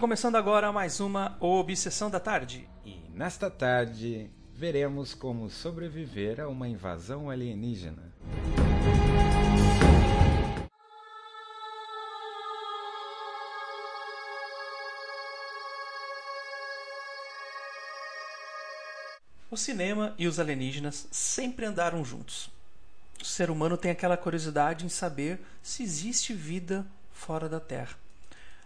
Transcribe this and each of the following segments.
começando agora mais uma Obsessão da Tarde. E nesta tarde veremos como sobreviver a uma invasão alienígena. O cinema e os alienígenas sempre andaram juntos. O ser humano tem aquela curiosidade em saber se existe vida fora da Terra.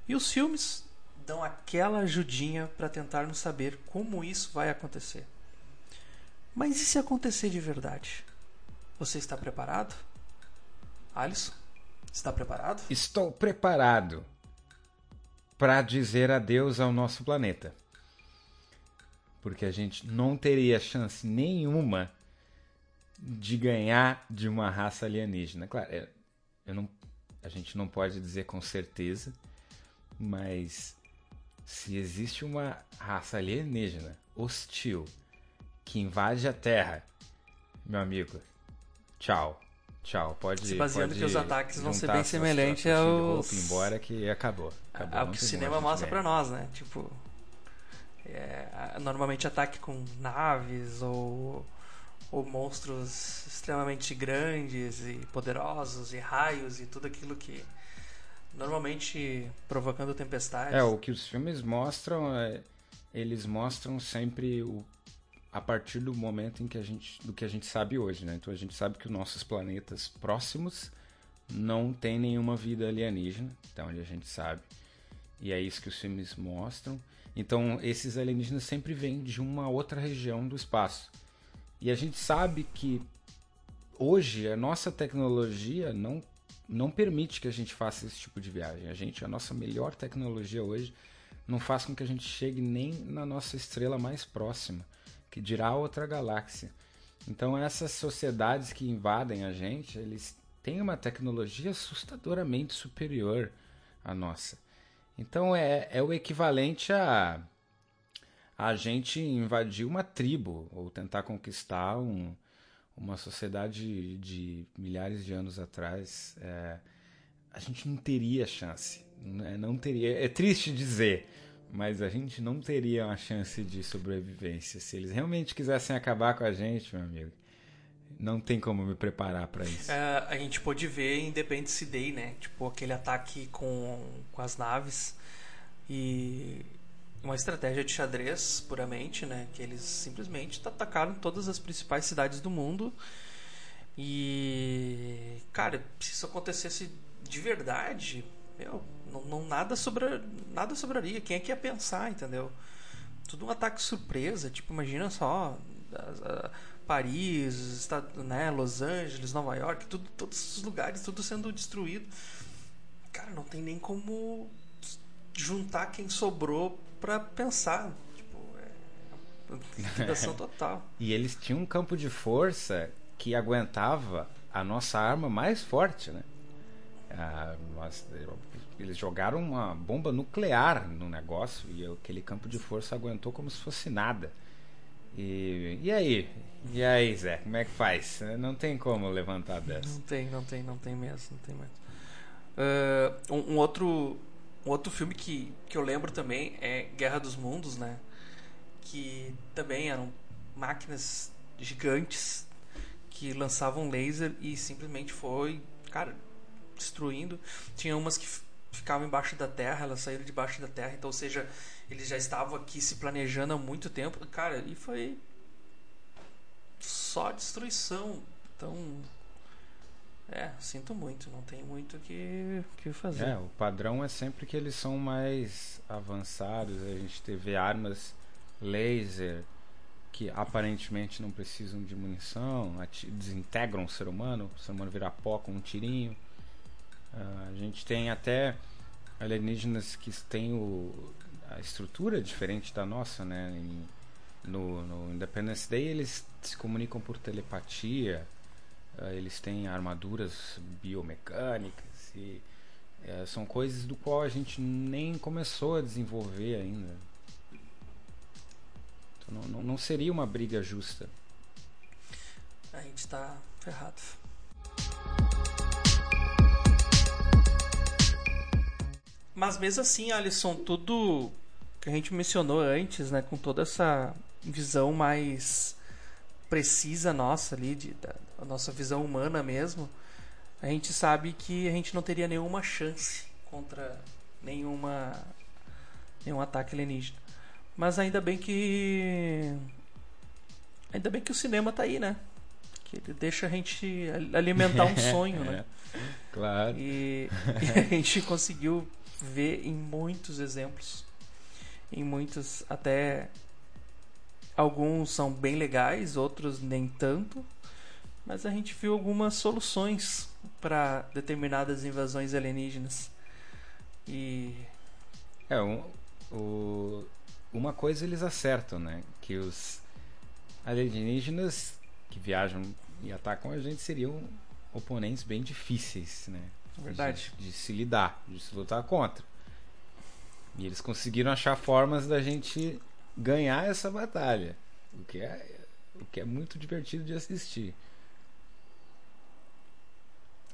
E os filmes dão aquela ajudinha para tentarmos saber como isso vai acontecer. Mas e se acontecer de verdade? Você está preparado? Alisson, está preparado? Estou preparado para dizer adeus ao nosso planeta. Porque a gente não teria chance nenhuma de ganhar de uma raça alienígena. Claro, é, eu não, a gente não pode dizer com certeza, mas se existe uma raça alienígena hostil que invade a Terra, meu amigo, tchau. Tchau, pode Se baseando pode que os ataques vão ser bem semelhantes aos- roupa, embora que acabou. acabou É o que o cinema mostra pra nós, né? Tipo, é, normalmente ataque com naves ou, ou monstros extremamente grandes e poderosos e raios e tudo aquilo que normalmente provocando tempestades. É, o que os filmes mostram, é, eles mostram sempre o, a partir do momento em que a gente, do que a gente sabe hoje, né? Então a gente sabe que os nossos planetas próximos não tem nenhuma vida alienígena, onde a gente sabe. E é isso que os filmes mostram. Então esses alienígenas sempre vêm de uma outra região do espaço. E a gente sabe que hoje a nossa tecnologia não não permite que a gente faça esse tipo de viagem. A gente, a nossa melhor tecnologia hoje não faz com que a gente chegue nem na nossa estrela mais próxima, que dirá outra galáxia. Então essas sociedades que invadem a gente, eles têm uma tecnologia assustadoramente superior à nossa. Então é, é o equivalente a a gente invadir uma tribo ou tentar conquistar um, uma sociedade de milhares de anos atrás, é, a gente não teria chance. né? Não teria. É triste dizer, mas a gente não teria uma chance de sobrevivência. Se eles realmente quisessem acabar com a gente, meu amigo, não tem como me preparar para isso. É, a gente pôde ver em Independence Day, né? Tipo, aquele ataque com, com as naves e uma estratégia de xadrez puramente, né? Que eles simplesmente atacaram todas as principais cidades do mundo. E, cara, se isso acontecesse de verdade, meu, não, não- nada, sobra, nada sobraria. Quem é que ia pensar, entendeu? Tudo um ataque surpresa. Tipo, imagina só. Paris, Esta- né, Los Angeles, Nova York, tudo, todos esses lugares, tudo sendo destruído. Cara, não tem nem como juntar quem sobrou pra pensar. Tipo, é liquidação total. E eles tinham um campo de força que aguentava a nossa arma mais forte, né? Ah, nós- eles jogaram uma bomba nuclear no negócio e aquele campo de força aguentou como se fosse nada. E, e aí? E aí, Zé? Como é que faz? Não tem como levantar dessa. Não tem, não tem, não tem mesmo, não tem mesmo. Ah, um, um outro, um outro filme que, que eu lembro também é Guerra dos Mundos, né? Que também eram máquinas gigantes que lançavam laser e simplesmente foi, cara, destruindo. Tinha umas que ficavam embaixo da terra, elas saíram debaixo da terra, então, ou seja, eles já estavam aqui se planejando há muito tempo, cara, e foi só destruição. Então, é, sinto muito, não tem muito o que, que fazer. É, o padrão é sempre que eles são mais avançados. A gente teve armas laser que aparentemente não precisam de munição, desintegram o ser humano, o ser humano vira pó com um tirinho. Ah, a gente tem até alienígenas que têm o, a estrutura diferente da nossa, né? Em- no, no Independence Day eles se comunicam por telepatia, eles têm armaduras biomecânicas e eh, são coisas do qual a gente nem começou a desenvolver ainda. Então, não, não, seria uma briga justa. A gente tá ferrado. Mas mesmo assim, Alisson, tudo que a gente mencionou antes, né, com toda essa visão mais precisa nossa ali, de, da, a nossa visão humana mesmo, a gente sabe que a gente não teria nenhuma chance contra nenhuma nenhum ataque alienígena. Mas ainda bem que ainda bem que o cinema tá aí, né? Que ele deixa a gente alimentar um sonho, né? Claro. E, e, a gente conseguiu ver em muitos exemplos, em muitos até alguns são bem legais, outros nem tanto, mas a gente viu algumas soluções para determinadas invasões alienígenas. E é um, o, uma coisa eles acertam, né? Que os alienígenas que viajam e atacam a gente seriam oponentes bem difíceis, né? Verdade. De, de, se lidar, de se lutar contra. E eles conseguiram achar formas da gente ganhar essa batalha, o que é, o que é muito divertido de assistir.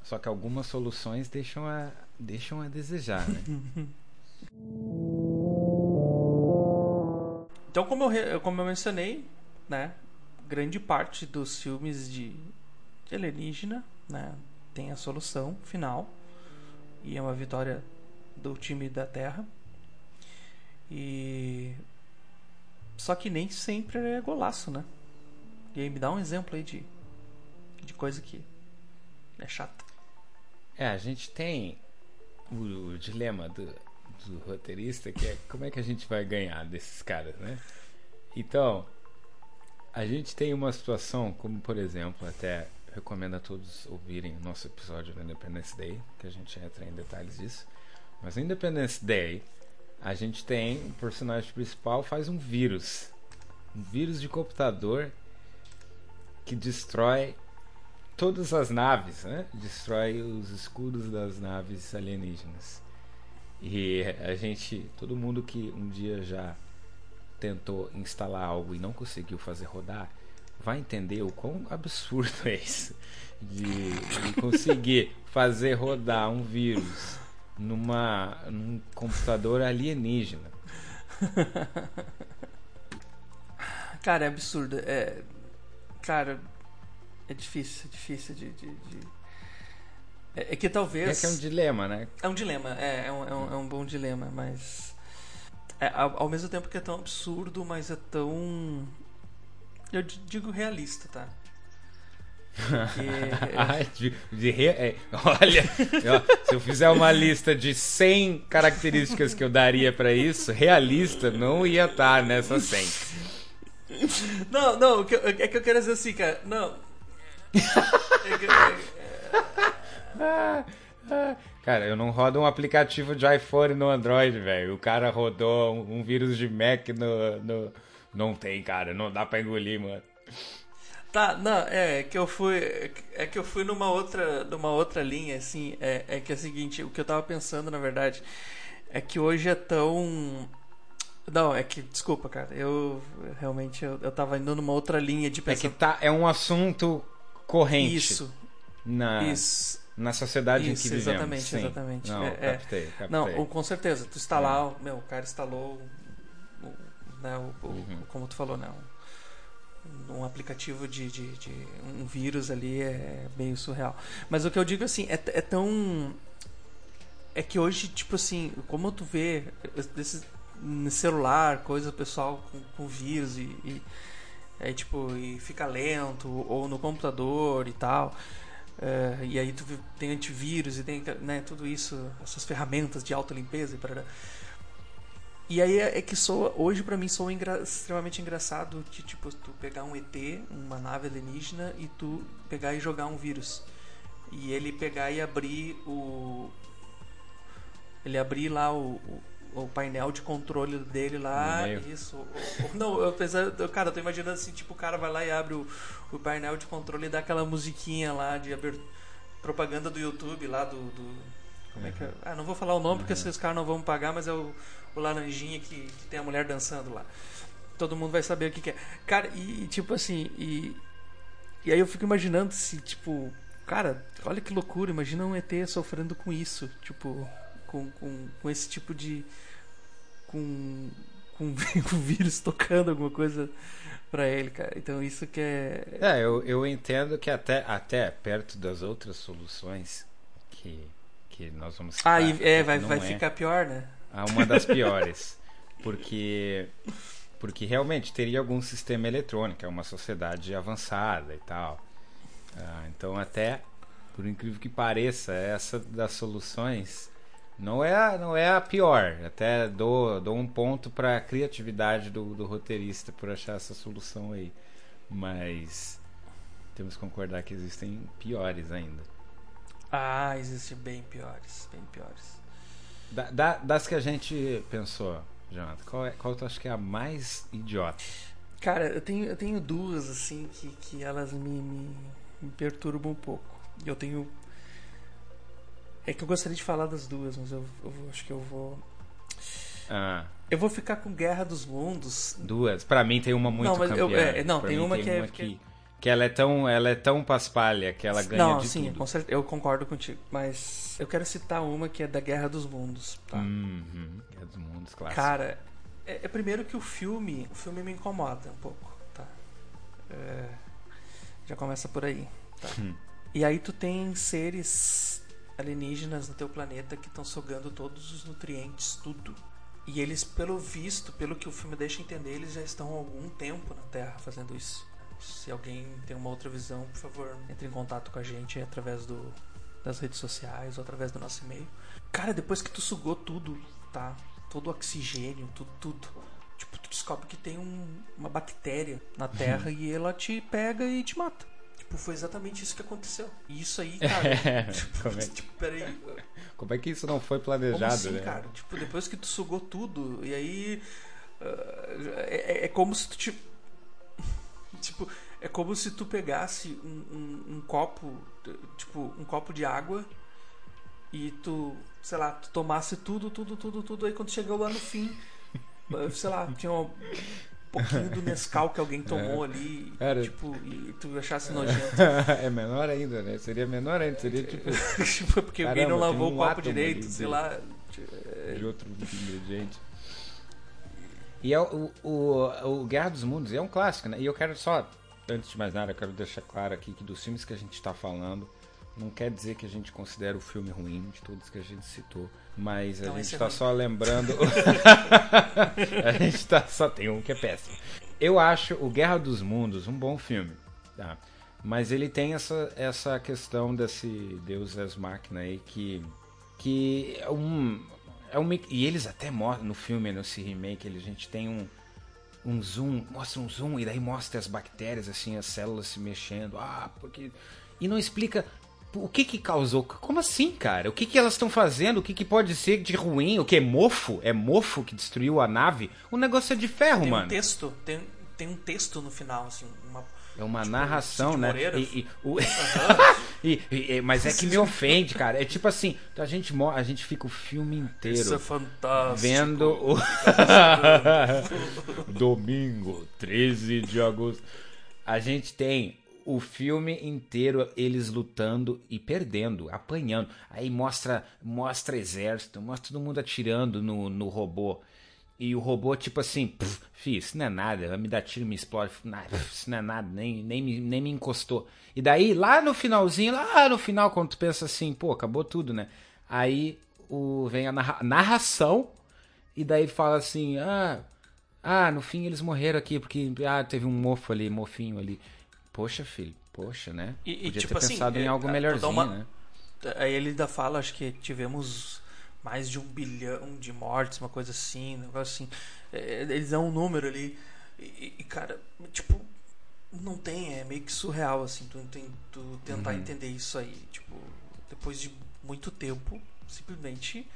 Só que algumas soluções deixam a, deixam a desejar, né? então, como eu, como eu mencionei, né, grande parte dos filmes de, de alienígena, né, tem a solução final e é uma vitória do time da Terra. E só que nem sempre é golaço, né? E aí me dá um exemplo aí de de coisa que é chata. É, a gente tem o, o dilema do, do roteirista que é como é que a gente vai ganhar desses caras, né? Então, a gente tem uma situação, como por exemplo, até recomendo a todos ouvirem o nosso episódio do Independence Day, que a gente entra em detalhes disso. Mas Independence Day, a gente tem o personagem principal faz um vírus. Um vírus de computador que destrói todas as naves, né? Destrói os escudos das naves alienígenas. E a gente, todo mundo que um dia já tentou instalar algo e não conseguiu fazer rodar, vai entender o quão absurdo é isso de, de conseguir fazer rodar um vírus numa num computador alienígena. Cara, é absurdo. É, cara, é difícil, é difícil de, de, de... É, é, que talvez. É que é um dilema, né? É um dilema, é, é, um, é um, é um bom dilema, mas. É, ao, ao mesmo tempo que é tão absurdo, mas é tão. Eu digo realista, tá? de, de re... é, olha, se eu fizer uma lista de 100 características que eu daria para isso, realista não ia estar tá nessa 100. Não, não, é que eu quero dizer assim, cara. Não. É que, é... Cara, eu não rodo um aplicativo de iPhone no Android, velho. O cara rodou um, um, vírus de Mac no, no. Não tem, cara. Não dá pra engolir, mano. Tá, não, é que eu fui. É que eu fui numa outra, numa outra linha, assim. É, é que é o seguinte, o que eu tava pensando, na verdade, é que hoje é tão. Não, é que, desculpa, cara, eu realmente eu, eu tava indo numa outra linha de pensamento. É que tá, é um assunto corrente. Isso. Na, isso. Na sociedade isso, em que vivemos. Exatamente, Sim. exatamente. Não, é, captei, captei. Não, com certeza. Tu está lá, meu, o cara instalou, né, o, uhum. como tu falou, né? Um aplicativo de, de, de, um vírus ali é meio surreal. Mas o que eu digo assim, é, é tão. É que hoje, tipo assim, como tu vê desse, no celular, coisa pessoal com, com vírus e, e é, tipo, e fica lento, ou no computador e tal. É, e aí tu tem antivírus e tem né, tudo isso, essas ferramentas de auto limpeza e para e aí é, é que soa, hoje para mim soa engra extremamente engraçado que tipo tu pegar um ET, uma nave alienígena e tu pegar e jogar um vírus. E ele pegar e abrir o ele abrir lá o, o, o painel de controle dele lá, isso. não, eu pensei, cara, eu tô imaginando assim, tipo, o cara vai lá e abre o, o painel de controle e dá aquela musiquinha lá de abertura, propaganda do YouTube lá do, do como é que é? Ah, não vou falar o nome porque esses caras não vão pagar, mas é o o laranjinha que, que tem a mulher dançando lá. Todo mundo vai saber o que, que é. Cara, e, e tipo assim, e, e aí eu fico imaginando se, tipo, cara, olha que loucura, imagina um ET sofrendo com isso. Tipo, com, com, com esse tipo de. com. com, com vírus tocando alguma coisa para ele, cara. Então isso que é. É, eu, eu entendo que até, até perto das outras soluções que, que nós vamos citar, Ah, e, é, vai, vai é ficar pior, né? Uma das piores. porque porque realmente teria algum sistema eletrônico, é uma sociedade avançada e tal. Ah, então até por incrível que pareça, essa das soluções não é a, não é a pior. Até dou, dou um ponto para a criatividade do, do roteirista por achar essa solução aí. Mas temos que concordar que existem piores ainda. Ah, existem bem piores, bem piores. Da, da, das que a gente pensou, Jonathan, qual, é, qual tu acha que é a mais idiota? Cara, eu tenho, eu tenho duas, assim, que, que elas me, me, me perturbam um pouco. Eu tenho. É que eu gostaria de falar das duas, mas eu, eu acho que eu vou. Ah. Eu vou ficar com Guerra dos Mundos. Duas. Para mim tem uma muito não, mas campeã. Eu, é, não, tem uma tem que é uma é. Que, que ela é tão, ela é tão paspalha que ela ganha não, de sim, tudo. Com certeza, eu concordo contigo. Mas eu quero citar uma que é da Guerra dos Mundos. Tá? Uhum, Guerra dos Mundos, claro. Cara, é, é, primeiro que o filme, o filme me incomoda um pouco, tá? É, já começa por aí. Tá? Hum. E aí tu tem seres alienígenas no teu planeta que estão sugando todos os nutrientes, tudo. E eles, pelo visto, pelo que o filme deixa entender, eles já estão há algum tempo na Terra fazendo isso. Se alguém tem uma outra visão, por favor, entre em contato com a gente através do, das redes sociais ou através do nosso e-mail. Cara, depois que tu sugou tudo, tá? Todo o oxigênio, tudo, tudo. Tipo, tu descobre que tem um, uma bactéria na Terra e ela te pega e te mata. Tipo, foi exatamente isso que aconteceu. E isso aí, cara. É, tipo, como, é, tipo, peraí. como é que isso não foi planejado, como assim, né? cara? Tipo, depois que tu sugou tudo, e aí. Uh, é, é, como se tu. Tipo, tipo, é como se tu pegasse um, um, um, copo. Tipo, um copo de água. E tu, sei lá, tu tomasse tudo, tudo, tudo, tudo. Aí quando chegou lá no fim, sei lá, tinha uma pouquinho do Nescau que alguém tomou é. ali, Era... tipo, e tu achasse nojento. é menor ainda, né? Seria menor ainda, seria tipo. tipo porque Caramba, alguém não lavou um o copo direito, sei lá. De outro ingrediente. E é o, o, o Guerra dos Mundos é um clássico, né? E eu quero só, antes de mais nada, eu quero deixar claro aqui que dos filmes que a gente está falando, não quer dizer que a gente considera o filme ruim de todos que a gente citou. Mas então, a gente está é só lembrando. a gente está só. Tem um que é péssimo. Eu acho o Guerra dos Mundos um bom filme. Tá? Mas ele tem essa, essa questão desse Deus as máquina aí que. Que é um. É um e eles até mostram no filme, nesse remake, a gente tem um, um zoom, mostra um zoom e daí mostra as bactérias, assim, as células se mexendo. Ah, porque. E não explica o que que causou? Como assim, cara? O que que elas estão fazendo? O que que pode ser de ruim? O que é mofo? É mofo que destruiu a nave? O negócio é de ferro, tem mano. Tem um texto, tem, tem um texto no final, assim, uma é uma tipo, narração, né? E, e, o... e, e, mas é que me ofende, cara. É tipo assim, a gente, a gente fica o filme inteiro Isso é fantástico. vendo o. Domingo, 13 de agosto. A gente tem o filme inteiro eles lutando e perdendo, apanhando. Aí mostra mostra exército, mostra todo mundo atirando no, no robô. E o robô, tipo assim, fi, isso não é nada, vai me dar tiro, me explode, isso não é nada, nem, nem, me, nem me encostou. E daí, lá no finalzinho, lá no final, quando tu pensa assim, pô, acabou tudo, né? Aí o, vem a narra narração, e daí fala assim, ah, ah, no fim eles morreram aqui, porque ah, teve um mofo ali, mofinho ali. Poxa, filho, poxa, né? E, Podia tipo ter assim, pensado em é, algo melhorzinho, uma... né? Aí ele ainda fala, acho que tivemos mais de um bilhão de mortes, uma coisa assim, um negócio assim. É, eles dão um número ali. E, e, cara, tipo, não tem, é meio que surreal, assim, tu, tu tentar uhum. entender isso aí. Tipo, depois de muito tempo, simplesmente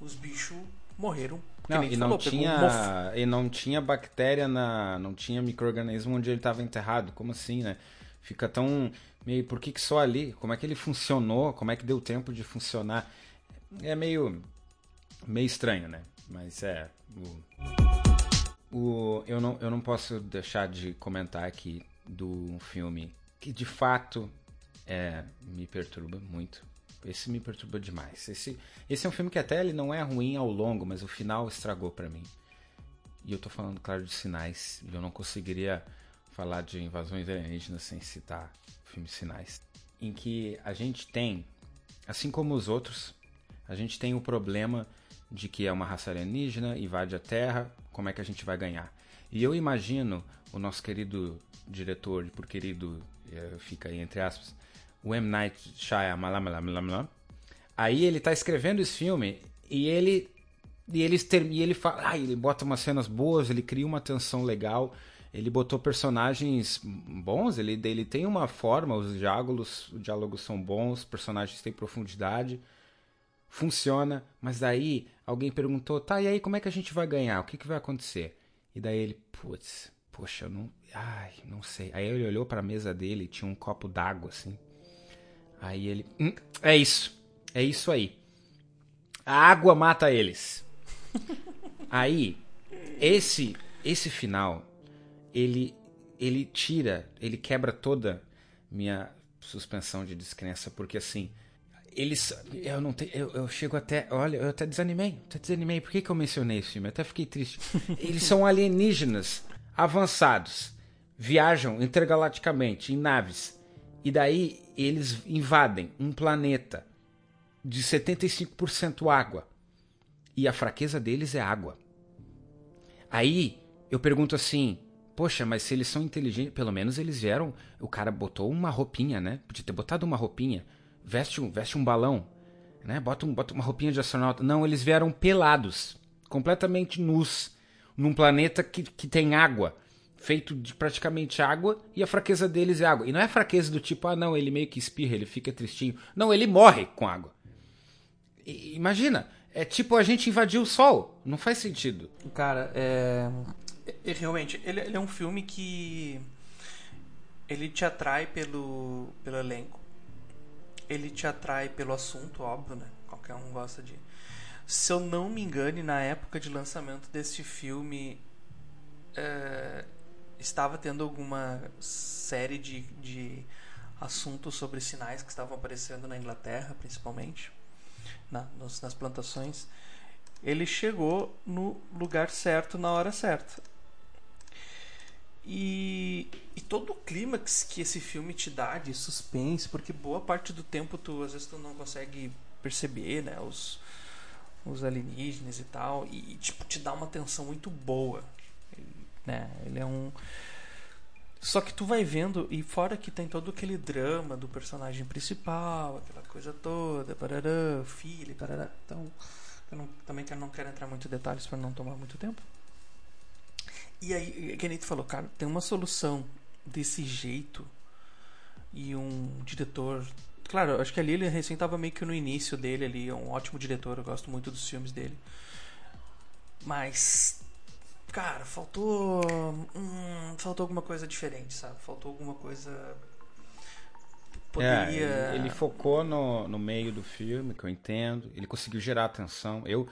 os bichos morreram. Não, e não, falou, tinha, e não tinha bactéria na. Não tinha microorganismo onde ele estava enterrado. Como assim, né? Fica tão. Meio. Por que, que só ali? Como é que ele funcionou? Como é que deu tempo de funcionar? É meio. meio estranho, né? Mas é. O, o, eu, não, eu não posso deixar de comentar aqui do filme que de fato é, me perturba muito. Esse me perturba demais. Esse, esse é um filme que até ele não é ruim ao longo, mas o final estragou para mim. E eu tô falando, claro, de sinais. Eu não conseguiria falar de invasões alienígenas sem citar o filme Sinais. Em que a gente tem, assim como os outros, a gente tem o problema de que é uma raça alienígena, invade a Terra, como é que a gente vai ganhar? E eu imagino o nosso querido diretor, por querido, eh, fica aí entre aspas, o M. Night Shyamalan, aí ele tá escrevendo esse filme e ele e ele, e ele fala, ah, ele bota umas cenas boas, ele cria uma tensão legal, ele botou personagens bons, ele, ele tem uma forma, os diálogos, os diálogos são bons, os personagens têm profundidade, funciona, mas daí alguém perguntou, tá, e aí como é que a gente vai ganhar? O que, que vai acontecer? E daí ele, putz, poxa, eu não, ai, não sei. Aí ele olhou para a mesa dele, tinha um copo d'água assim. Aí ele, hum, é isso, é isso aí. A água mata eles. aí, esse, esse final, ele, ele tira, ele quebra toda minha suspensão de descrença, porque assim, eles. Eu não tenho. Eu, eu, chego até. Olha, eu até desanimei. Até desanimei. Por que, que eu mencionei esse filme? Eu até fiquei triste. Eles são alienígenas avançados. Viajam intergalaticamente em naves. E daí eles invadem um planeta de 75% água. E a fraqueza deles é água. Aí eu pergunto assim: Poxa, mas se eles são inteligentes, pelo menos eles vieram. O cara botou uma roupinha, né? Podia ter botado uma roupinha veste um, veste um balão, né? Bota, um, bota uma roupinha de astronauta. Não, eles vieram pelados, completamente nus, num planeta que, que tem água, feito de praticamente água, e a fraqueza deles é água. E não é fraqueza do tipo, ah, não, ele meio que espirra, ele fica tristinho. Não, ele morre com água. E, imagina, é tipo a gente invadir o Sol. Não faz sentido. Cara, é. é realmente, ele, ele é um filme que. Ele te atrai pelo, pelo elenco ele te atrai pelo assunto, óbvio, né? Qualquer um gosta de. Se eu não me engane, na época de lançamento deste filme, é, estava tendo alguma série de, de assuntos sobre sinais que estavam aparecendo na Inglaterra, principalmente, na, nos, nas plantações. Ele chegou no lugar certo na hora certa. E, e todo o clímax que esse filme te dá de suspense, porque boa parte do tempo tu às vezes tu não consegue perceber, né, os, os alienígenas e tal, e tipo te dá uma tensão muito boa, né? Ele é um só que tu vai vendo, e fora que tem todo aquele drama do personagem principal, aquela coisa toda, parará, filho, parará. Então, eu não, também não quero entrar muito em detalhes para não tomar muito tempo. E aí, nem tu falou, cara, tem uma solução desse jeito e um diretor. Claro, acho que ali ele recém tava meio que no início dele ali, é um ótimo diretor, eu gosto muito dos filmes dele. Mas cara, faltou hum, faltou alguma coisa diferente, sabe? Faltou alguma coisa poderia é, ele, ele, focou no, no meio do filme, que eu entendo, ele conseguiu gerar atenção. Eu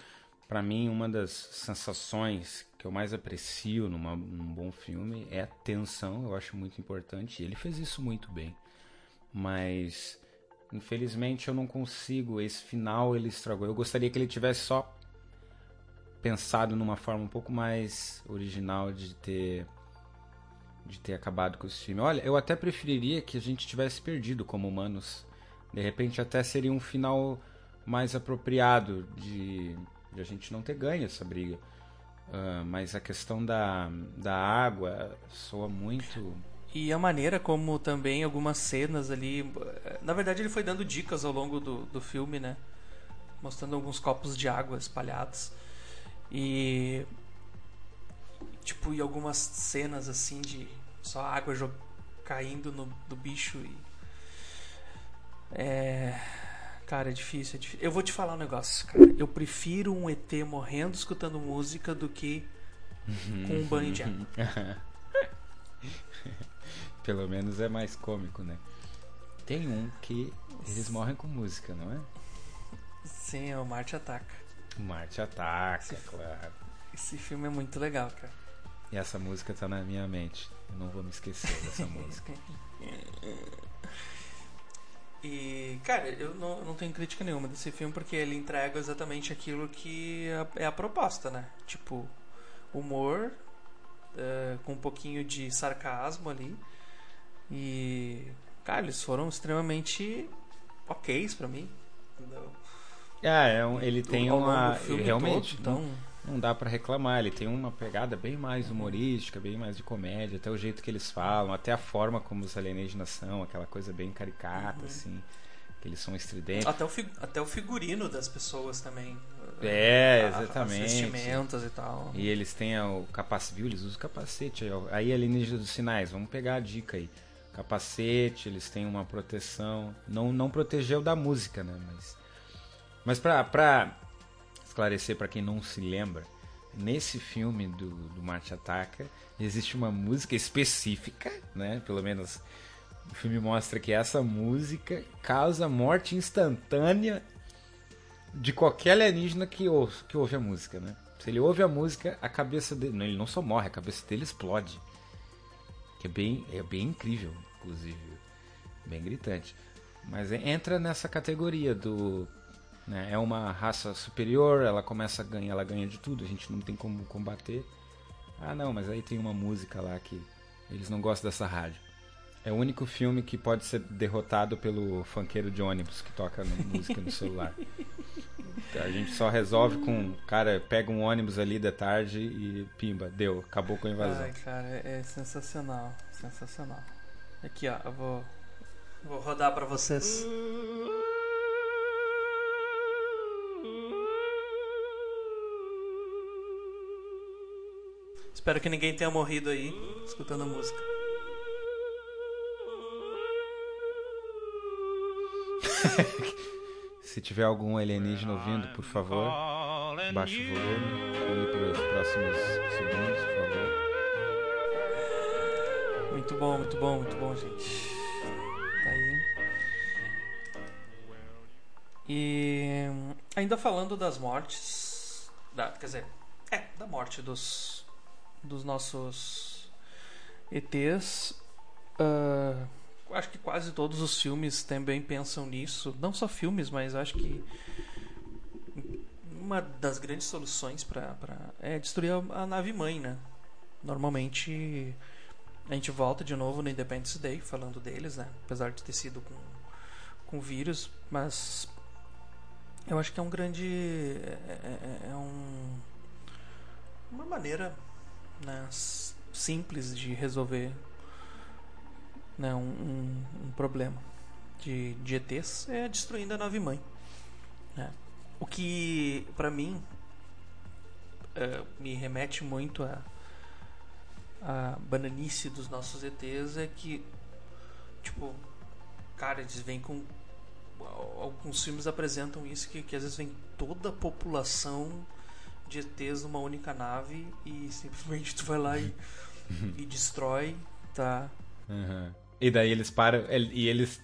para mim uma das sensações que eu mais aprecio numa, num bom filme é a tensão, eu acho muito importante. Ele fez isso muito bem. Mas infelizmente eu não consigo. Esse final ele estragou. Eu gostaria que ele tivesse só pensado numa forma um pouco mais original de ter de ter acabado com esse filme. Olha, eu até preferiria que a gente tivesse perdido como humanos. De repente até seria um final mais apropriado de, de a gente não ter ganho essa briga. Uh, mas a questão da, da água soa muito. E a maneira como também algumas cenas ali. Na verdade, ele foi dando dicas ao longo do, do filme, né? Mostrando alguns copos de água espalhados. E. Tipo, e algumas cenas assim de só água caindo no, do bicho e. É Cara, é difícil, é difícil. Eu vou te falar um negócio, cara. Eu prefiro um ET morrendo escutando música do que com um banho de água. Pelo menos é mais cômico, né? Tem um que eles morrem com música, não é? Sim, é o Marte Ataca. Marte Ataca, esse, claro. Esse filme é muito legal, cara. E essa música tá na minha mente. Eu não vou me esquecer dessa música. E, cara, eu não, não tenho crítica nenhuma desse filme porque ele entrega exatamente aquilo que é a proposta, né? Tipo, humor, uh, com um pouquinho de sarcasmo ali. E, cara, eles foram extremamente ok para mim. Entendeu? Ah, é um, ele tem uma. realmente. Todo, então... não, dá para reclamar. Ele tem uma pegada bem mais humorística, bem mais de comédia, até o jeito que eles falam, até a forma como os alienígenas são, aquela coisa bem caricata, uhum. assim. Que eles são estridentes. Até o, até o figurino das pessoas também. É, exatamente. As vestimentas e tal. E eles têm o capacete, viu? Eles usam capacete. Aí alienígenas dos sinais, vamos pegar a dica aí. Capacete, eles têm uma proteção. Não, não protegeu da música, né? Mas mas para esclarecer para quem não se lembra, nesse filme do, do Marte Ataca existe uma música específica, né? Pelo menos o filme mostra que essa música causa morte instantânea de qualquer alienígena que ouve, que ouve a música, né? Se ele ouve a música, a cabeça dele. Não, ele não só morre, a cabeça dele explode. Que é bem, é bem incrível, inclusive. Bem gritante. Mas entra nessa categoria do né? É uma raça superior, ela começa a ganhar, ela ganha de tudo, a gente não tem como combater. Ah, não, mas aí tem uma música lá que eles não gostam dessa rádio. É o único filme que pode ser derrotado pelo funkeiro de ônibus que toca música no celular. A gente só resolve com. Cara, pega um ônibus ali da tarde e pimba, deu, acabou com a invasão. Ai, cara, é sensacional. Sensacional. Aqui, ó, eu vou, vou rodar para vocês. Espero que ninguém tenha morrido aí escutando a música. Se tiver algum alienígena ouvindo, por favor, baixe o volume, pule para os próximos segundos, por favor. Muito bom, muito bom, muito bom, gente. Tá aí. E ainda falando das mortes, da, quer dizer, é, da morte dos dos nossos ETs. Uh, ah, acho que quase todos os filmes também pensam nisso. Não só filmes, mas acho que uma das grandes soluções para é destruir a, a nave mãe, né? Normalmente a gente volta de novo no Independence Day falando deles, né? Apesar de ter sido com, com vírus, mas eu acho que é um grande é, é, é um uma maneira né, simples de resolver né, um, um, um, problema de, de ETs é destruindo a nave mãe. Né? O que, para mim, é, me remete muito a, a bananice dos nossos ETs é que, tipo, cara, eles vêm com. Alguns filmes apresentam isso que, que às vezes vem toda a população de ETs numa única nave e simplesmente tu vai lá e, e destrói, tá? Uhum. E daí eles param e eles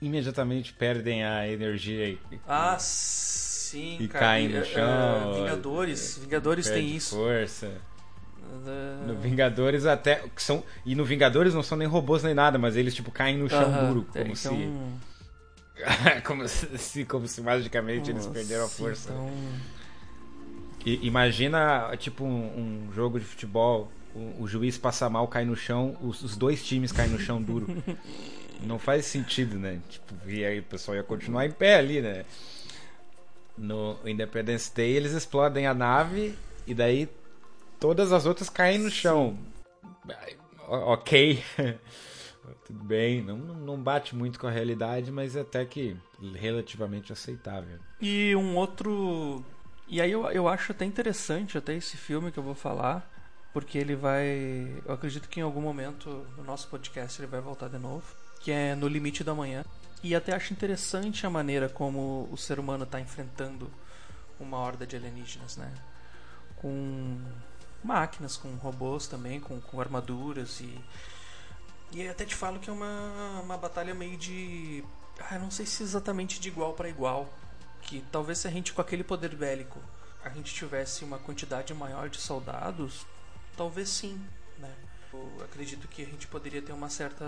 imediatamente perdem a energia e, ah, sim, e cara, caem no é, chão. Uh, Vingadores, Vingadores tem isso. Força. Uh... No Vingadores até que são e no Vingadores não são nem robôs nem nada, mas eles tipo caem no chão uh duro, como então... se como se como se magicamente eles perderam a força. Então... E, imagina, tipo, um, um, jogo de futebol, o, o, juiz passa mal, cai no chão, os, os dois times caem no chão duro. Não faz sentido, né? Tipo, e aí o pessoal ia continuar em pé ali, né? No Independence Day eles explodem a nave e daí todas as outras caem no chão. Ok. Tudo bem, não, não bate muito com a realidade, mas é até que relativamente aceitável. E um outro e aí eu, eu acho até interessante até esse filme que eu vou falar, porque ele vai. Eu acredito que em algum momento no nosso podcast ele vai voltar de novo, que é No Limite da Manhã. E até acho interessante a maneira como o ser humano está enfrentando uma horda de alienígenas, né? Com máquinas, com robôs também, com, com armaduras e. E até te falo que é uma, uma batalha meio de. Ah, não sei se exatamente de igual para igual que talvez se a gente com aquele poder bélico a gente tivesse uma quantidade maior de soldados, talvez sim, né? Eu acredito que a gente poderia ter uma certa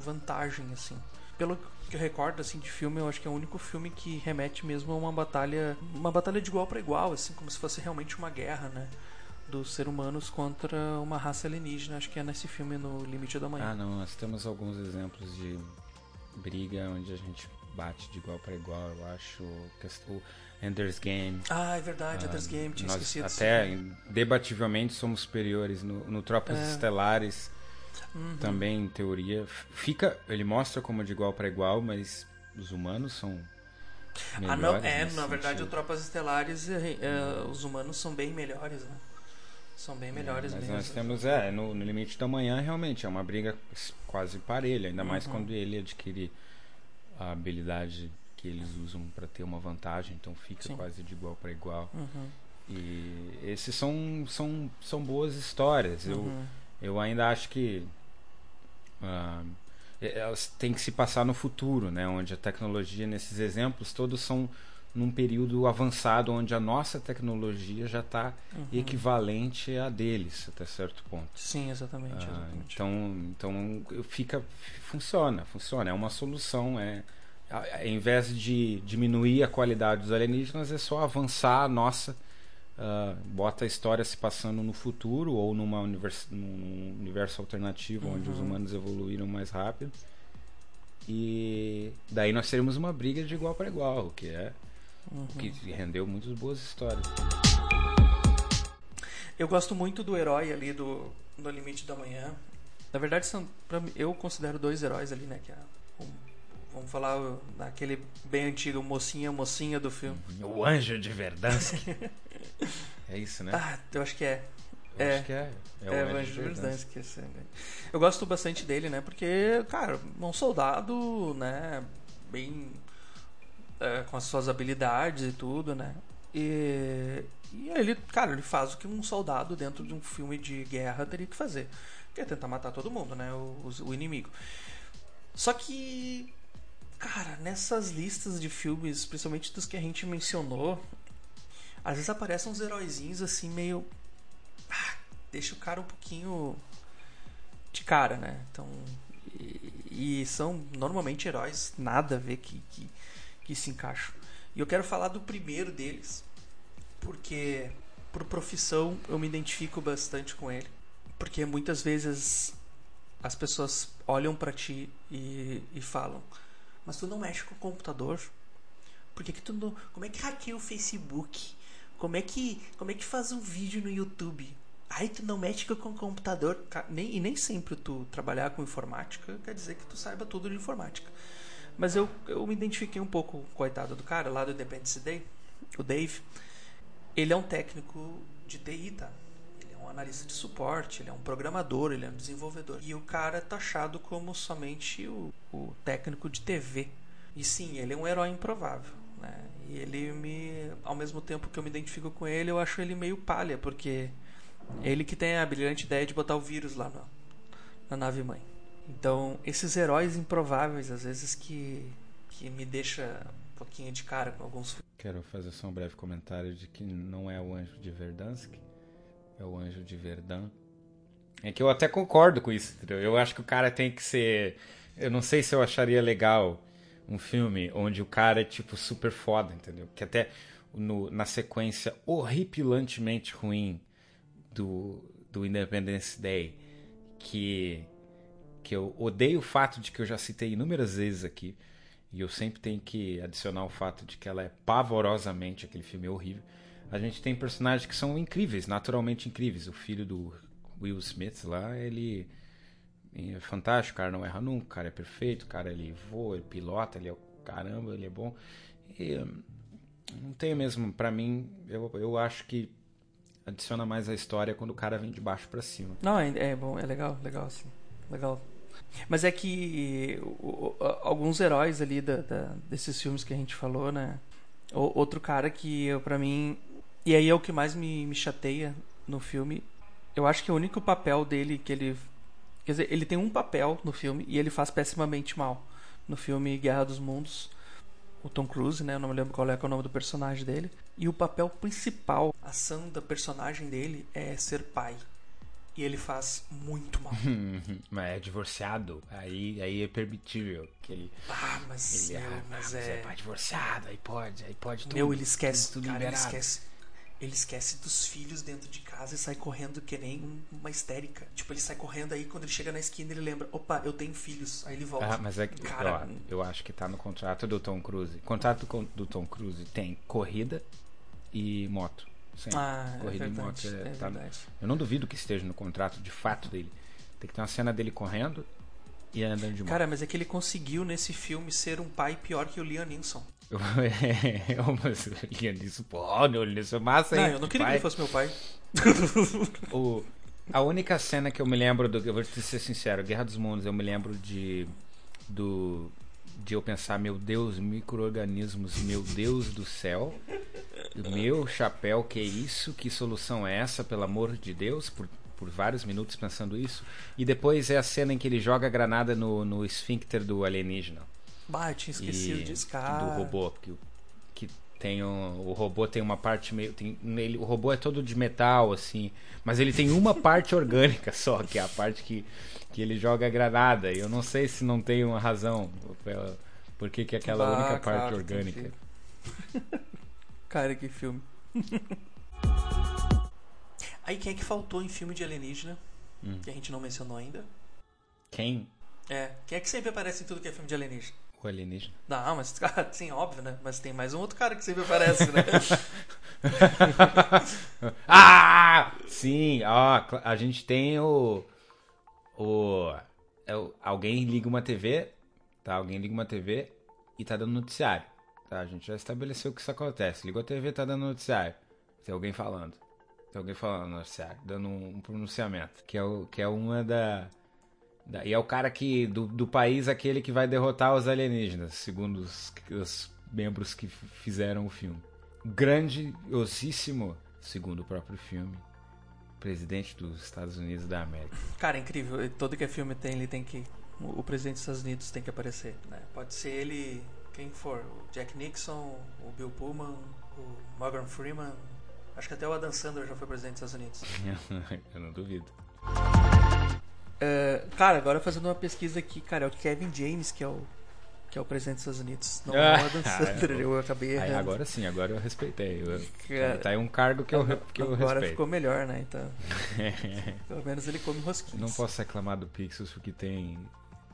vantagem assim, pelo que eu recordo assim de filme, eu acho que é o único filme que remete mesmo a uma batalha, uma batalha de igual para igual, assim, como se fosse realmente uma guerra, né? Dos seres humanos contra uma raça alienígena. Acho que é nesse filme no Limite da Manhã. Ah, não, nós temos alguns exemplos de briga onde a gente bate de igual para igual, eu acho. O Ender's Game. Ah, é verdade, uh, Ender's Game, tinha nós esquecido. Até debativelmente somos superiores no, no Tropas é. Estelares. Uhum. Também, em teoria, fica. Ele mostra como de igual para igual, mas os humanos são. Ah, não, é, na verdade, sentido. o Tropas Estelares, é, é, os humanos são bem melhores, né? São bem melhores é, mas mesmo. nós temos, é, no, no, limite da manhã, realmente, é uma briga quase parelha, ainda mais uhum. quando ele adquire a habilidade que eles usam para ter uma vantagem, então fica Sim. quase de igual para igual. Uhum. E esses são, são, são boas histórias. Uhum. Eu, eu ainda acho que uh, elas têm que se passar no futuro, né? onde a tecnologia, nesses exemplos, todos são num período avançado onde a nossa tecnologia já está uhum. equivalente à deles até certo ponto. Sim, exatamente. Ah, exatamente. Então, então fica funciona, funciona. É uma solução. É, ao invés de diminuir a qualidade dos alienígenas, é só avançar a nossa. Uh, bota a história se passando no futuro ou numa univers num universo alternativo uhum. onde os uhum. humanos evoluíram mais rápido. E daí nós teremos uma briga de igual para igual, o que é Uhum. Que rendeu muitas boas histórias. Eu gosto muito do herói ali do No Limite da Manhã. Na verdade, são, pra, eu considero dois heróis ali, né? Que é vamos falar daquele bem antigo mocinha, mocinha do filme. Uhum. O Anjo de Verdansk. é isso, né? Ah, eu acho que é. Eu é, acho que é. É o, é, o Anjo de Verdansk. Verdansk. Eu gosto bastante dele, né? Porque, cara, um soldado, né? Bem é, com as suas habilidades e tudo, né? E, e ele, cara, ele faz o que um soldado dentro de um filme de guerra teria que fazer. Que é tentar matar todo mundo, né? O, o inimigo. Só que, cara, nessas listas de filmes, principalmente dos que a gente mencionou, às vezes aparecem uns heróizinhos assim meio. Ah, deixa o cara um pouquinho de cara, né? Então. E, e são normalmente heróis nada a ver que, que que se encaixam. E eu quero falar do primeiro deles, porque por profissão eu me identifico bastante com ele, porque muitas vezes as pessoas olham para ti e, e falam: "Mas tu não mexe com o computador? Por que, que tu não, como é que hackeia o Facebook? Como é que como é que faz um vídeo no YouTube?" Aí tu não mexe com o computador. Nem, e nem sempre tu trabalhar com informática quer dizer que tu saiba tudo de informática. Mas eu, eu me identifiquei um pouco, coitado do cara, lá do Independence Day, o Dave. Ele é um técnico de TI, tá? Ele é um analista de suporte, ele é um programador, ele é um desenvolvedor. E o cara é taxado como somente o, o técnico de TV. E sim, ele é um herói improvável. Né? E ele me. Ao mesmo tempo que eu me identifico com ele, eu acho ele meio palha, porque ele que tem a brilhante ideia de botar o vírus lá na, na nave mãe. Então, esses heróis improváveis, às vezes, que, que me deixa um pouquinho de cara com alguns Quero fazer só um breve comentário de que não é o anjo de Verdansk, é o anjo de Verdun. É que eu até concordo com isso, entendeu? Eu acho que o cara tem que ser. Eu não sei se eu acharia legal um filme onde o cara é tipo super foda, entendeu? Que até no, na sequência horripilantemente ruim do, do Independence Day, que que eu odeio o fato de que eu já citei inúmeras vezes aqui, e eu sempre tenho que adicionar o fato de que ela é pavorosamente aquele filme horrível. A gente tem personagens que são incríveis, naturalmente incríveis. O filho do Will Smith lá, ele é fantástico, o cara não erra nunca, o cara é perfeito, o cara ele voa, ele pilota, ele é o caramba, ele é bom. E hum, não tem mesmo, para mim, eu, eu acho que adiciona mais a história quando o cara vem de baixo para cima. Não, é, é bom, é legal, legal sim. Legal. Mas é que o, o, alguns heróis ali da, da, desses filmes que a gente falou, né? O, outro cara que para mim. E aí é o que mais me, me chateia no filme. Eu acho que o único papel dele que ele. Quer dizer, ele tem um papel no filme e ele faz pessimamente mal. No filme Guerra dos Mundos. O Tom Cruise, né? Eu não me lembro qual é, é o nome do personagem dele. E o papel principal, a ação da personagem dele é ser pai. E ele faz muito mal. mas é divorciado, aí, aí é permitível que ele. Ah, mas, ele meu, ah, mas é. pai divorciado, aí pode, aí pode tudo. Meu, ele esquece, tudo cara, ele esquece. Ele esquece dos filhos dentro de casa e sai correndo que nem um- uma histérica. Tipo, ele sai correndo aí quando ele chega na esquina ele lembra, opa, eu tenho filhos. Aí ele volta. Ah, mas é que Cara, ó, eu acho que tá no contrato do Tom Cruise. Contrato com- do Tom Cruise tem corrida e moto. Sempre. Ah, é corrida e verdade, moto é tá no-. Eu não duvido que esteja no contrato de fato dele. Tem que ter uma cena dele correndo e andando de moto. Cara, mas é que ele conseguiu nesse filme ser um pai pior que o Liam Neeson. Eu, eu, mas o Liam Neeson, pô, Liam Neeson é massa, hein? Não, eu não queria que pai. ele fosse meu pai. O, a única cena que eu me lembro do. Eu vou te ser sincero, Guerra dos Mundos, eu me lembro de. Do. De eu pensar, meu Deus, micro-organismos, meu Deus do céu. Meu chapéu, que isso? Que solução é essa, pelo amor de Deus? Por, por vários minutos pensando isso. E depois é a cena em que ele joga a granada no, no esfíncter do alienígena. Bah, eu tinha esquecido E- disso, cara. Do robô. Que, que tem um, o robô tem uma parte meio. Tem, ele, o robô é todo de metal, assim. Mas ele tem uma parte orgânica só, que é a parte que, que ele joga a granada. E eu não sei se não tem uma razão. pela- Por que que é aquela Bah, única parte cara, orgânica. Cara, que filme. Aí quem é que faltou em filme de alienígena? Hum. Que a gente não mencionou ainda. Quem? É, quem é que sempre aparece em tudo que é filme de alienígena? O alienígena. Não, mas cara, sim, óbvio, né? Mas tem mais um outro cara que sempre aparece, né? ah! Sim, ó, a gente tem o. O. é o- alguém liga uma TV, tá? Alguém liga uma TV e tá dando noticiário. Tá? A gente já estabeleceu que isso acontece. Ligou a TV, tá dando noticiário. Tem alguém falando. Tem alguém falando no noticiário, dando um, um pronunciamento. Que é, o, que é uma da. da- e é o cara que. Do, do país aquele que vai derrotar os alienígenas, segundo os, os membros que fizeram o filme grandiosíssimo, segundo o próprio filme, presidente dos Estados Unidos da América. Cara, é incrível. Todo que é filme tem, ele tem que. O presidente dos Estados Unidos tem que aparecer, né? Pode ser ele, quem for. O Jack Nixon, o Bill Pullman, o Morgan Freeman. Acho que até o Adam Sandler já foi presidente dos Estados Unidos. Eu não duvido. É, cara, agora fazendo uma pesquisa aqui, cara, é o Kevin James que é o, que é o presidente dos Estados Unidos. Não é o Adam Ah, Sandler, eu acabei Aí, errando. agora sim, agora eu respeitei. Eu, Cara, tá aí um cargo que eu, que eu agora respeito. ficou melhor, né? Então, pelo menos ele come rosquinhas. Não posso reclamar do Pixels porque tem,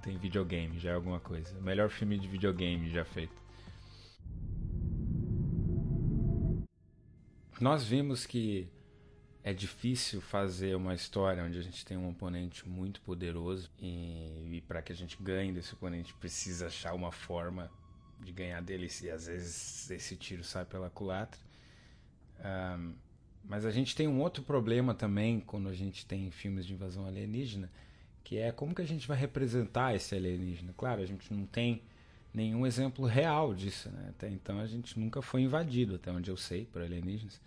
tem videogame, já é alguma coisa. Melhor filme de videogame já feito. Nós vimos que é difícil fazer uma história onde a gente tem um oponente muito poderoso e, e para que a gente ganhe desse oponente precisa achar uma forma de ganhar dele e às vezes esse tiro sai pela culatra. Ahn, mas a gente tem um outro problema também quando a gente tem filmes de invasão alienígena, que é como que a gente vai representar esse alienígena. Claro, a gente não tem nenhum exemplo real disso, né? Até então a gente nunca foi invadido, até onde eu sei, por alienígenas.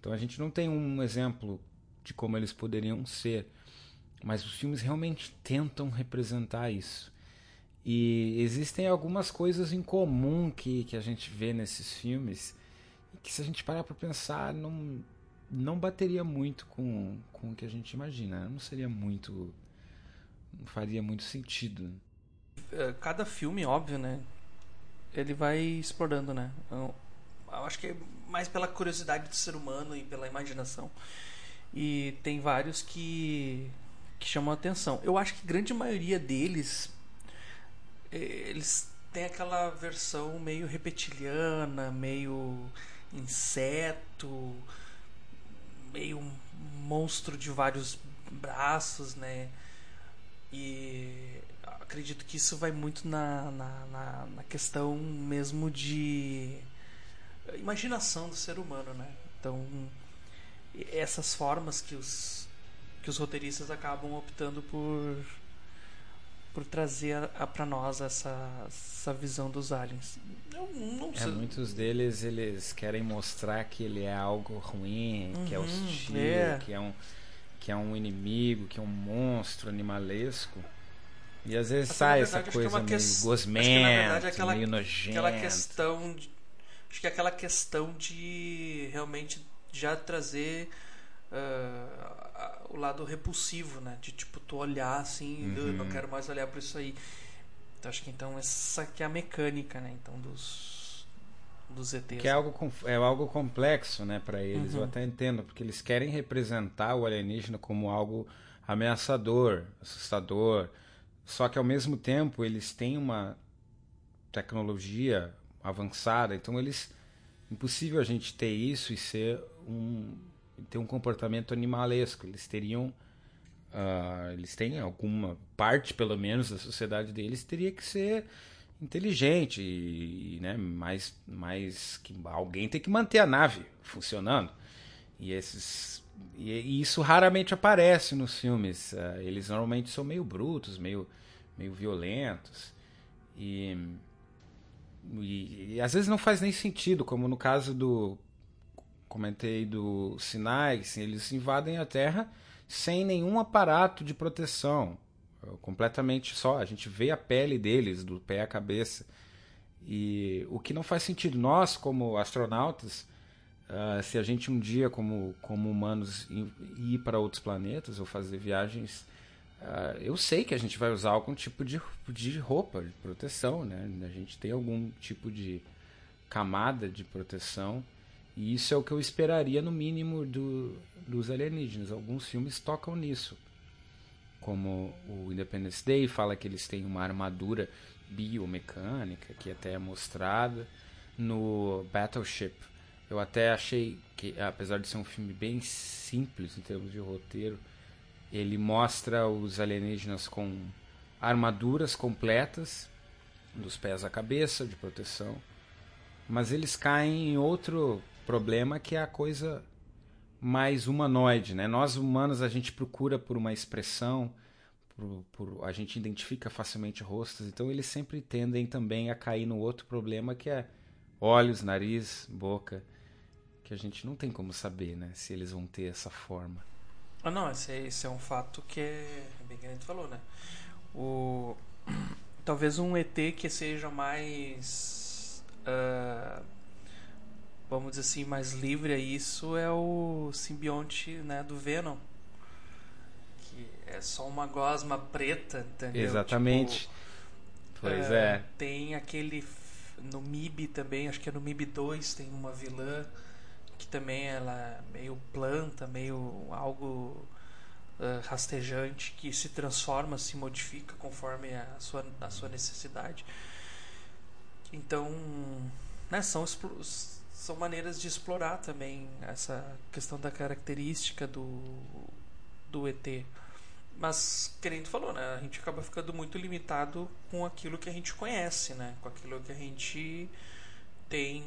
Então a gente não tem um exemplo de como eles poderiam ser. Mas os filmes realmente tentam representar isso. E existem algumas coisas em comum que, que a gente vê nesses filmes que se a gente parar para pensar não, não bateria muito com, com o que a gente imagina. Não seria muito. Não faria muito sentido. É, cada filme, óbvio, né? Ele vai explorando, né? Eu, acho que é mais pela curiosidade do ser humano e pela imaginação. E tem vários que, que chamam a atenção. Eu acho que grande maioria deles eh, eles têm aquela versão meio reptiliana, meio inseto, meio monstro de vários braços, né? E acredito que isso vai muito na, na, na, na questão mesmo de imaginação do ser humano, né? Então, essas formas que os, que os roteiristas acabam optando por por trazer para nós essa, essa visão dos aliens. Eu não É, sei. muitos deles eles querem mostrar que ele é algo ruim, que é Uhum, hostil, é. que é um que é um inimigo, que é um monstro animalesco. E às vezes sai verdade, essa é coisa uma meio que, na gosmenta, verdade, é aquela- meio nojenta. aquela questão de, acho que é aquela questão de realmente já trazer uh, o lado repulsivo, né? De tipo, tu olhar assim, uhum. não quero mais olhar para isso aí. Então acho que então essa que é a mecânica, né? Então dos dos ETs. Que é algo é algo complexo, né, para eles. Uhum. Eu até entendo, porque eles querem representar o alienígena como algo ameaçador, assustador. Só que ao mesmo tempo eles têm uma tecnologia avançada, então eles impossível a gente ter isso e ser um ter um comportamento animalesco. Eles teriam uh, eles têm alguma parte pelo menos da sociedade deles teria que ser inteligente e, né, mais mais que alguém tem que manter a nave funcionando. E esses e, e isso raramente aparece nos filmes. Uh, eles normalmente são meio brutos, meio meio violentos. E e, e, às vezes não faz nem sentido, como no caso do. Comentei do Sinai, eles invadem a Terra sem nenhum aparato de proteção. Completamente só. A gente vê a pele deles, do pé à cabeça. E o que não faz sentido. Nós, como astronautas, uh, se a gente um dia, como, como humanos, ir para outros planetas ou fazer viagens Uh, eu sei que a gente vai usar algum tipo de, de roupa de proteção, né? A gente tem algum tipo de camada de proteção e isso é o que eu esperaria no mínimo do, dos alienígenas. Alguns filmes tocam nisso, como o Independence Day fala que eles têm uma armadura biomecânica que até é mostrada no Battleship. Eu até achei que, apesar de ser um filme bem simples em termos de roteiro, ele mostra os alienígenas com armaduras completas, dos pés à cabeça, de proteção. Mas eles caem em outro problema que é a coisa mais humanoide, né? Nós humanos a gente procura por uma expressão, por, por, a gente identifica facilmente rostos, então eles sempre tendem também a cair no outro problema que é olhos, nariz, boca, que a gente não tem como saber, né? Se eles vão ter essa forma. Ah, não, esse, esse é um fato que é bem que a gente falou, né? O, talvez um ET que seja mais. Uh, vamos dizer assim, mais livre a isso é o simbionte né, do Venom. Que é só uma gosma preta, entendeu? Exatamente. Tipo, pois uh, é. Tem aquele. No MIB também, acho que é no MIB 2, tem uma vilã que também ela é meio planta, meio algo uh, rastejante que se transforma, se modifica conforme a sua, a sua necessidade. Então, né, são, são maneiras de explorar também essa questão da característica do, do ET. Mas, que nem tu falou, né? A gente acaba ficando muito limitado com aquilo que a gente conhece, né? Com aquilo que a gente tem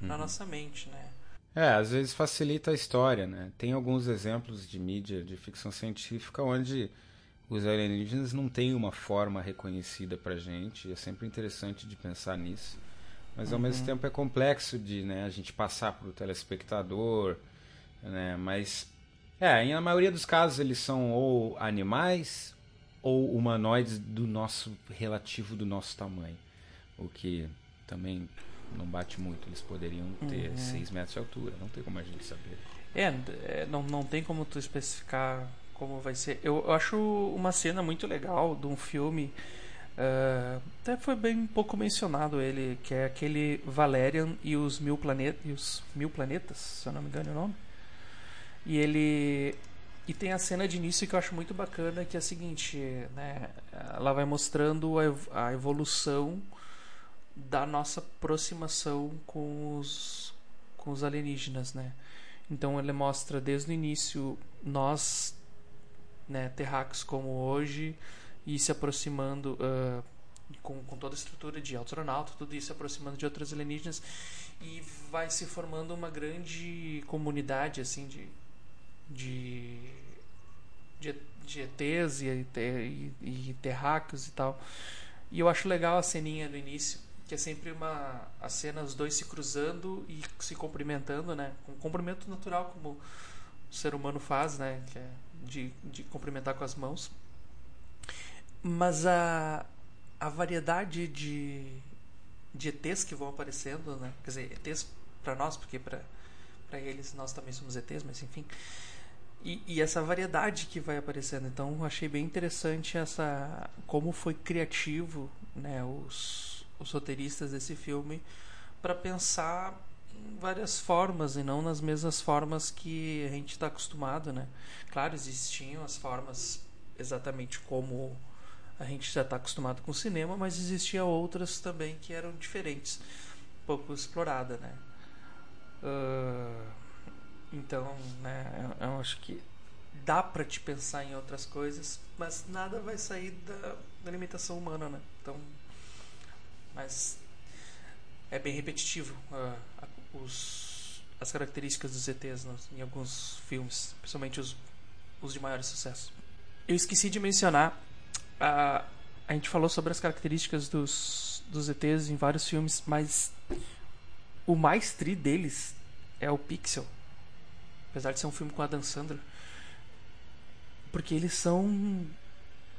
na uhum. nossa mente, né? É, às vezes facilita a história, né? Tem alguns exemplos de mídia de ficção científica onde os alienígenas não têm uma forma reconhecida pra gente. É sempre interessante de pensar nisso. Mas ao uhum. mesmo tempo é complexo de né, a gente passar para o telespectador. Né? Mas, é, em a maioria dos casos eles são ou animais ou humanoides do nosso relativo do nosso tamanho. O que também não bate muito. Eles poderiam ter 6 uhum. metros de altura, não tem como a gente saber. É, é, não, não tem como tu especificar como vai ser. Eu, eu acho uma cena muito legal de um filme. Uh, até foi bem pouco mencionado ele, que é aquele Valerian e os Mil, planet, e os mil Planetas, se eu não me engano é o nome. E ele. E tem a cena de início que eu acho muito bacana, que é a seguinte, né? Ela vai mostrando a evolução da nossa aproximação com os, com os alienígenas, né? Então ele mostra desde o início nós, né, terráqueos como hoje, e se aproximando uh, com, com toda a estrutura de astronauta, tudo isso se aproximando de outros alienígenas e vai se formando uma grande comunidade assim de de de, de ETs e, e, e terráqueos e tal. E eu acho legal a ceninha do início que é sempre uma a cena os dois se cruzando e se cumprimentando, né? Um cumprimento natural como o ser humano faz, né? Que é de, de cumprimentar com as mãos. Mas a a variedade de de ETs que vão aparecendo, né? Quer dizer, ETs para nós, porque para eles nós também somos ETs, mas enfim. e, e, essa variedade que vai aparecendo. Então achei bem interessante essa como foi criativo, né, os, os roteiristas desse filme para pensar em várias formas e não nas mesmas formas que a gente está acostumado, né? Claro, existiam as formas exatamente como a gente já está acostumado com o cinema, mas existiam outras também que eram diferentes, pouco explorada, né? Uh, então, né, eu, eu, acho que dá para te pensar em outras coisas, mas nada vai sair da, da limitação humana, né? Então, mas é bem repetitivo uh, os, as características dos ETs em alguns filmes, principalmente os, os de maior sucesso. Eu esqueci de mencionar, uh, a gente falou sobre as características dos, dos ETs em vários filmes, mas o mais tri deles é o Pixel. Apesar de ser um filme com Adam Sandler. Porque eles são.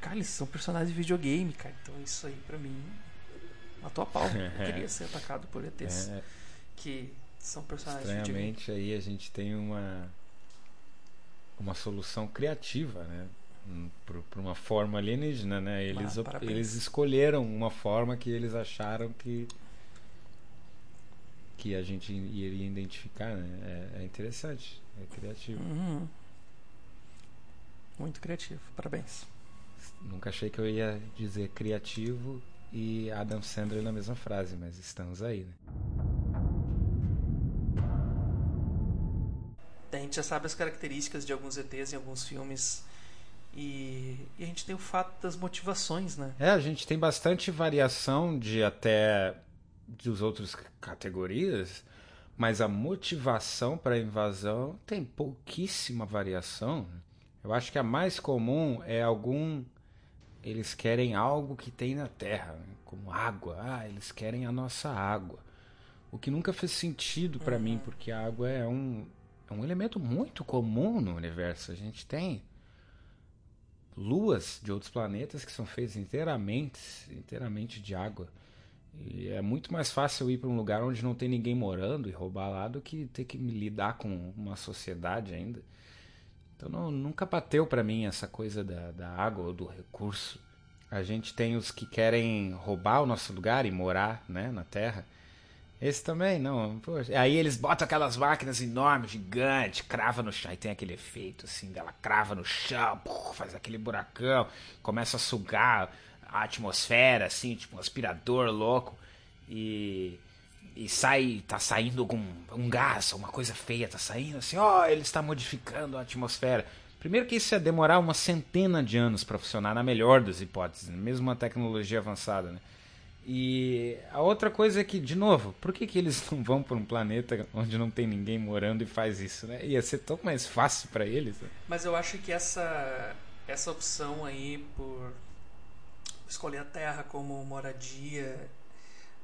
Cara, eles são personagens de videogame, cara. Então isso aí pra mim. Matou a pau. Eu queria ser atacado por ETs. É. Que são personagens de videogame. aí a gente tem uma. Uma solução criativa, né? Para uma forma alienígena, né? Eles, ah, eles escolheram uma forma que eles acharam que que a gente iria identificar, né? É, é interessante, é criativo. Uhum. Muito criativo, parabéns. Nunca achei que eu ia dizer criativo e Adam Sandler na mesma frase, mas estamos aí, né? A gente já sabe as características de alguns ETs em alguns filmes. E, e, a gente tem o fato das motivações, né? É, a gente tem bastante variação de até dos outras categorias, mas a motivação para a invasão tem pouquíssima variação. Eu acho que a mais comum é algum eles querem algo que tem na Terra, né? como água. Ah, eles querem a nossa água. O que nunca fez sentido para uhum. mim, porque a água é um, é um elemento muito comum no universo. A gente tem luas de outros planetas que são feitas inteiramente, inteiramente de água. E é muito mais fácil ir para um lugar onde não tem ninguém morando e roubar lá do que ter que lidar com uma sociedade ainda. Então não, nunca bateu para mim essa coisa da, da água ou do recurso. A gente tem os que querem roubar o nosso lugar e morar né, na Terra. Esse também, não. Poxa. Aí eles botam aquelas máquinas enormes, gigantes, crava no chão. Aí tem aquele efeito assim dela crava no chão, faz aquele buracão, começa a sugar a atmosfera, assim, tipo um aspirador louco. E, e sai, tá saindo algum um gás, uma coisa feia tá saindo, assim, ó, oh, ele está modificando a atmosfera. Primeiro que isso ia demorar uma centena de anos para funcionar, na melhor das hipóteses, né? mesmo uma tecnologia avançada, né? E a outra coisa é que, de novo, por que, que eles não vão para um planeta onde não tem ninguém morando e faz isso, né? Ia ser tão mais fácil para eles. Né? Mas eu acho que essa, essa opção aí por escolher a Terra como moradia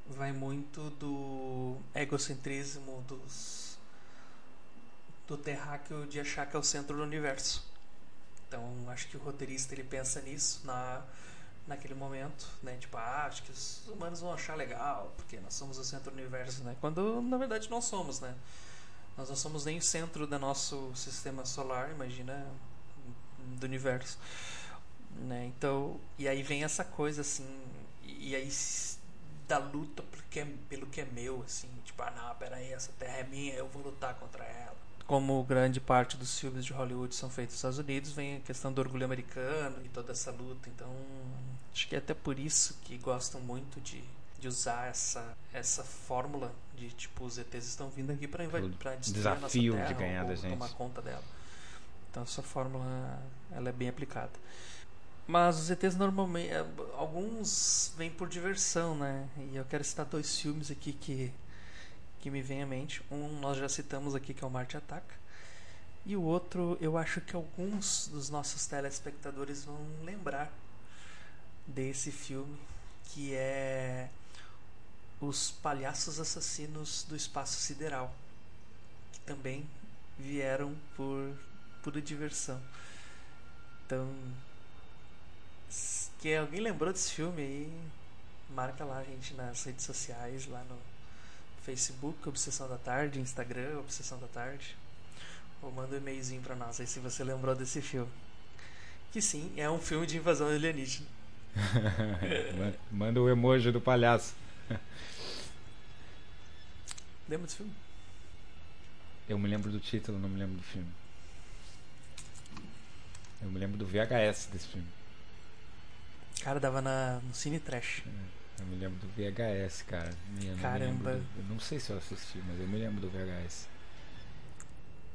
vai muito do egocentrismo dos do terráqueo de achar que é o centro do universo. Então, acho que o roteirista ele pensa nisso na naquele momento, né? Tipo, ah, acho que os humanos vão achar legal, porque nós somos o centro do universo, né? Quando na verdade não somos, né? Nós não somos nem o centro do nosso sistema solar, imagina do universo né? Então, e aí vem essa coisa assim, e aí da luta porque pelo que é meu, assim, tipo, ah, não, pera aí, essa terra é minha, eu vou lutar contra ela. Como grande parte dos filmes de Hollywood são feitos nos Estados Unidos, vem a questão do orgulho americano e toda essa luta. Então, acho que é até por isso que gostam muito de, de usar essa, essa fórmula de tipo, os ETs estão vindo aqui para para destruir desafio a nossa terra, de ganhar ou, da gente. tomar conta dela. Então, essa fórmula ela é bem aplicada. Mas os ETs normalmente. É, alguns vêm por diversão, né? E eu quero citar dois filmes aqui que, que me vem à mente. Um nós já citamos aqui, que é o Marte Ataca. E o outro, eu acho que alguns dos nossos telespectadores vão lembrar desse filme, que é Os Palhaços Assassinos do Espaço Sideral, que também vieram por pura diversão. Então, que alguém lembrou desse filme aí, marca lá a gente nas redes sociais, lá no Facebook, Obsessão da Tarde, Instagram, Obsessão da Tarde. Ou manda um e-mailzinho pra nós aí se você lembrou desse filme. Que sim, é um filme de invasão alienígena. manda o emoji do palhaço. Lembra desse filme? Eu me lembro do título, não me lembro do filme. Eu me lembro do VHS desse filme. Cara, dava na, no Cine Trash. É, eu me lembro do VHS, cara. Eu Caramba. Do, eu não sei se eu assisti, mas eu me lembro do VHS.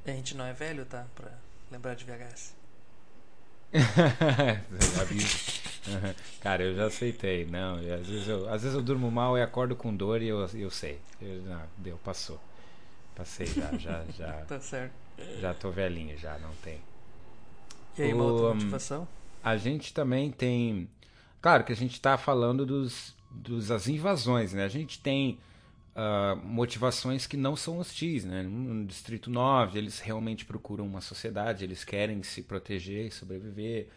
A gente não é velho, tá? Pra lembrar de VHS. Cara, eu já aceitei. Não, às vezes, eu, às vezes eu durmo mal e acordo com dor e eu, eu sei. Eu, não, deu, passou. Passei já, já, já. tá certo. Já tô velhinho, já, não tem. E aí, uma outra motivação? A gente também tem. Claro que a gente está falando dos das invasões, né? A gente tem uh, motivações que não são hostis, né? No Distrito 9, eles realmente procuram uma sociedade, eles querem se proteger e sobreviver.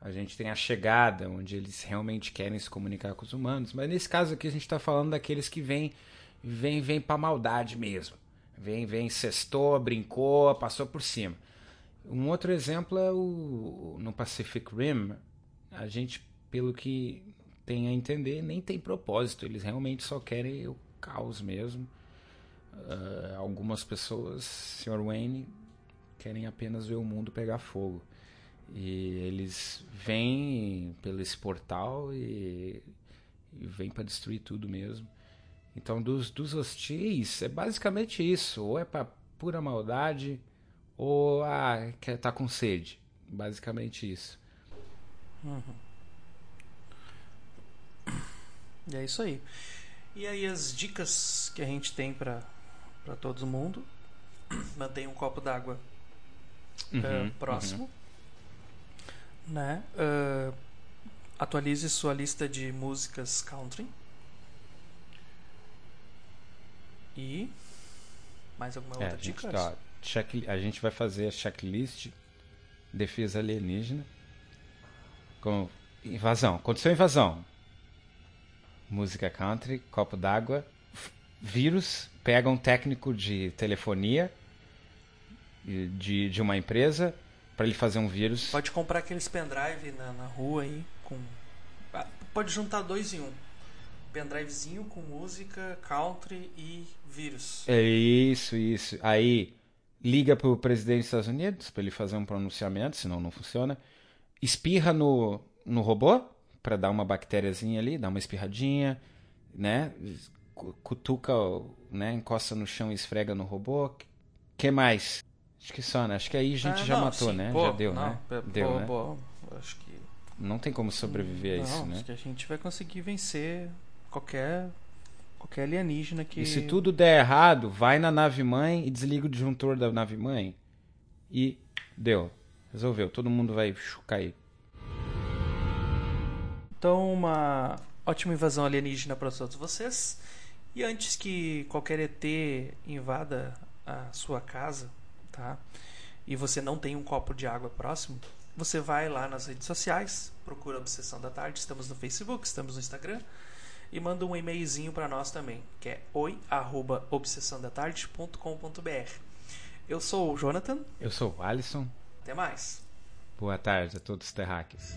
A gente tem a chegada, onde eles realmente querem se comunicar com os humanos. Mas nesse caso aqui a gente está falando daqueles que vêm vem, vem para maldade mesmo. Vem, vem, cestou, brincou, passou por cima. Um outro exemplo é o no Pacific Rim, a gente, pelo que tem a entender, nem tem propósito. Eles realmente só querem o caos mesmo. Uh, algumas pessoas, Sr. Wayne, querem apenas ver o mundo pegar fogo. E eles vêm pelo esse portal e, e vêm para destruir tudo mesmo. Então, dos, dos hostis, é basicamente isso. Ou é para pura maldade, ou ah, quer tá com sede. Basicamente isso. Uhum. E é isso aí. E aí as dicas que a gente tem para todo mundo. Mantenha um copo d'água uhum, uh, próximo. Uhum. Né? Uh, atualize sua lista de músicas country. E mais alguma outra é, dica? Tá, check, a gente vai fazer a checklist defesa alienígena com invasão. Aconteceu invasão. Música country, copo d'água, vírus, pega um técnico de telefonia de, de uma empresa para ele fazer um vírus. Pode comprar aqueles pendrive na, na rua aí com ah, pode juntar dois em um pendrivezinho com música, country e vírus. É isso, isso. Aí liga pro presidente dos Estados Unidos para ele fazer um pronunciamento, senão não funciona. Espirra no, no robô para dar uma bactériazinha ali, dá uma espirradinha, né? Cutuca, né? Encosta no chão e esfrega no robô. Que mais? Acho que só, né? Acho que aí a gente ah, já não, matou, sim. né? Pô, já deu, não, né? Pô, deu, né? Pô, acho que não tem como sobreviver não, a isso, né? Acho que a gente vai conseguir vencer qualquer qualquer alienígena que. E se tudo der errado, vai na nave mãe e desliga o disjuntor da nave mãe. E deu. Resolveu. Todo mundo vai cair. Então, uma ótima invasão alienígena para todos vocês. E antes que qualquer ET invada a sua casa, tá? E você não tem um copo de água próximo, você vai lá nas redes sociais, procura Obsessão da Tarde, estamos no Facebook, estamos no Instagram, e manda um e-mailzinho para nós também, que é oi@obsessãodatarde.com.br. Eu sou o Jonathan. Eu sou o Alisson. Até mais. Boa tarde a todos os terráqueos.